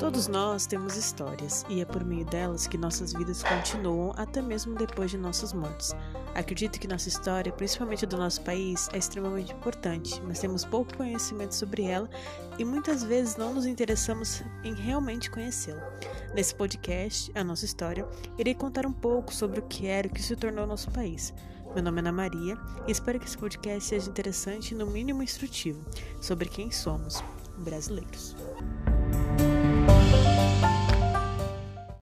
Todos nós temos histórias, e é por meio delas que nossas vidas continuam até mesmo depois de nossas mortes. Acredito que nossa história, principalmente do nosso país, é extremamente importante, mas temos pouco conhecimento sobre ela e muitas vezes não nos interessamos em realmente conhecê-la. Nesse podcast, A Nossa História, irei contar um pouco sobre o que era e o que se tornou nosso país. Meu nome é Ana Maria e espero que esse podcast seja interessante e, no mínimo, instrutivo sobre quem somos, brasileiros.